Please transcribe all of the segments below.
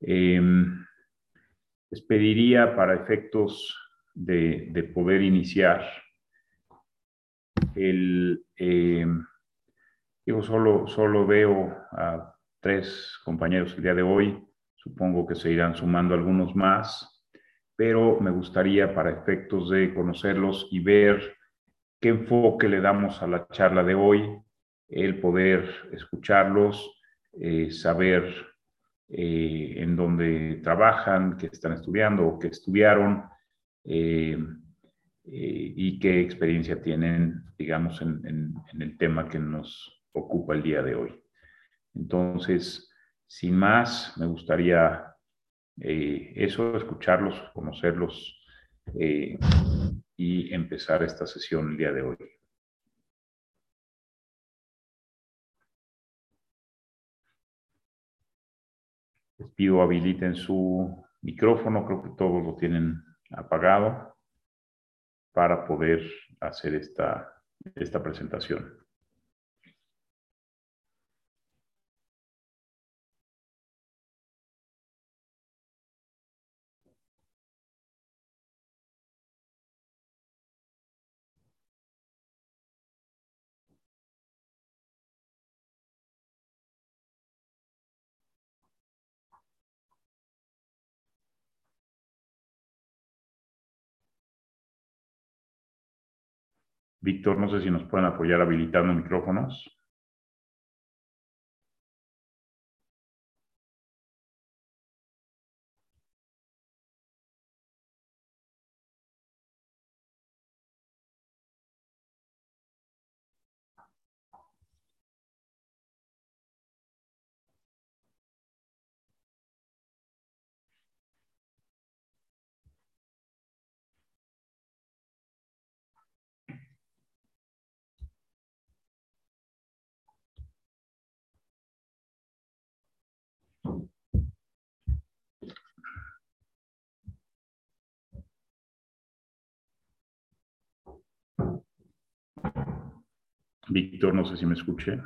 Em, les pediría para efectos de, poder iniciar el... Em, digo, solo, solo veo a tres compañeros el día de hoy, supongo que se irán sumando algunos más, pero me gustaría para efectos de conocerlos y ver qué enfoque le damos a la charla de hoy, el poder escucharlos, eh, saber eh, en dónde trabajan, qué están estudiando o qué estudiaron eh, y qué experiencia tienen, digamos, en, el tema que nos ocupa el día de hoy. Entonces, sin más, me gustaría eso, escucharlos, conocerlos y empezar esta sesión el día de hoy. Les pido habiliten su micrófono, creo que todos lo tienen apagado para poder hacer esta, esta presentación. Víctor, no sé si nos pueden apoyar habilitando micrófonos. Víctor, no sé si me escuché.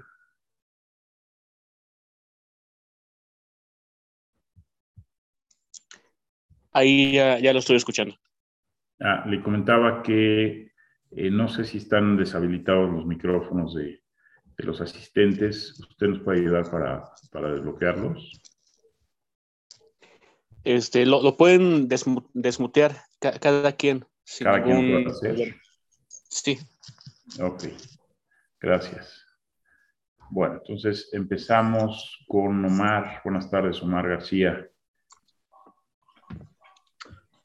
Ahí ya, lo estoy escuchando. Ah, le comentaba que eh, no sé si están deshabilitados los micrófonos de, los asistentes. ¿Usted nos puede ayudar para, desbloquearlos? Este, lo, pueden desmutear cada quien. Cada quien puede hacer. Sí. Ok. Gracias. Bueno, entonces empezamos con Omar. Buenas tardes, Omar García.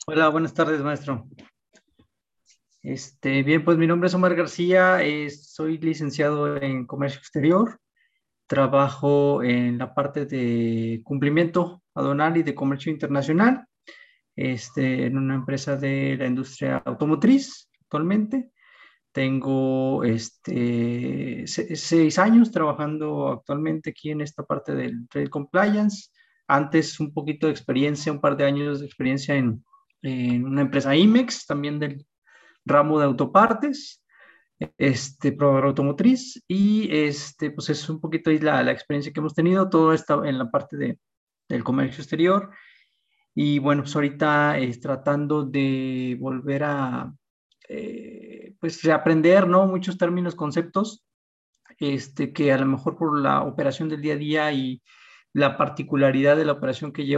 Hola, buenas tardes, maestro. Este, bien, pues mi nombre es Omar García, soy licenciado en Comercio Exterior, trabajo en la parte de cumplimiento aduanal y de comercio internacional, este, en una empresa de la industria automotriz actualmente. Tengo este, seis años trabajando actualmente aquí en esta parte del Trade Compliance. Antes un poquito de experiencia, un par de años de experiencia en, en una empresa IMEX, también del ramo de autopartes, este, proveedor automotriz. Y este, pues es un poquito la, la experiencia que hemos tenido, todo está en la parte de, del comercio exterior. Y bueno, pues ahorita es tratando de volver a, eh, pues reaprender, ¿no? Muchos términos, conceptos, este, que a lo mejor por la operación del día a día y la particularidad de la operación que llevo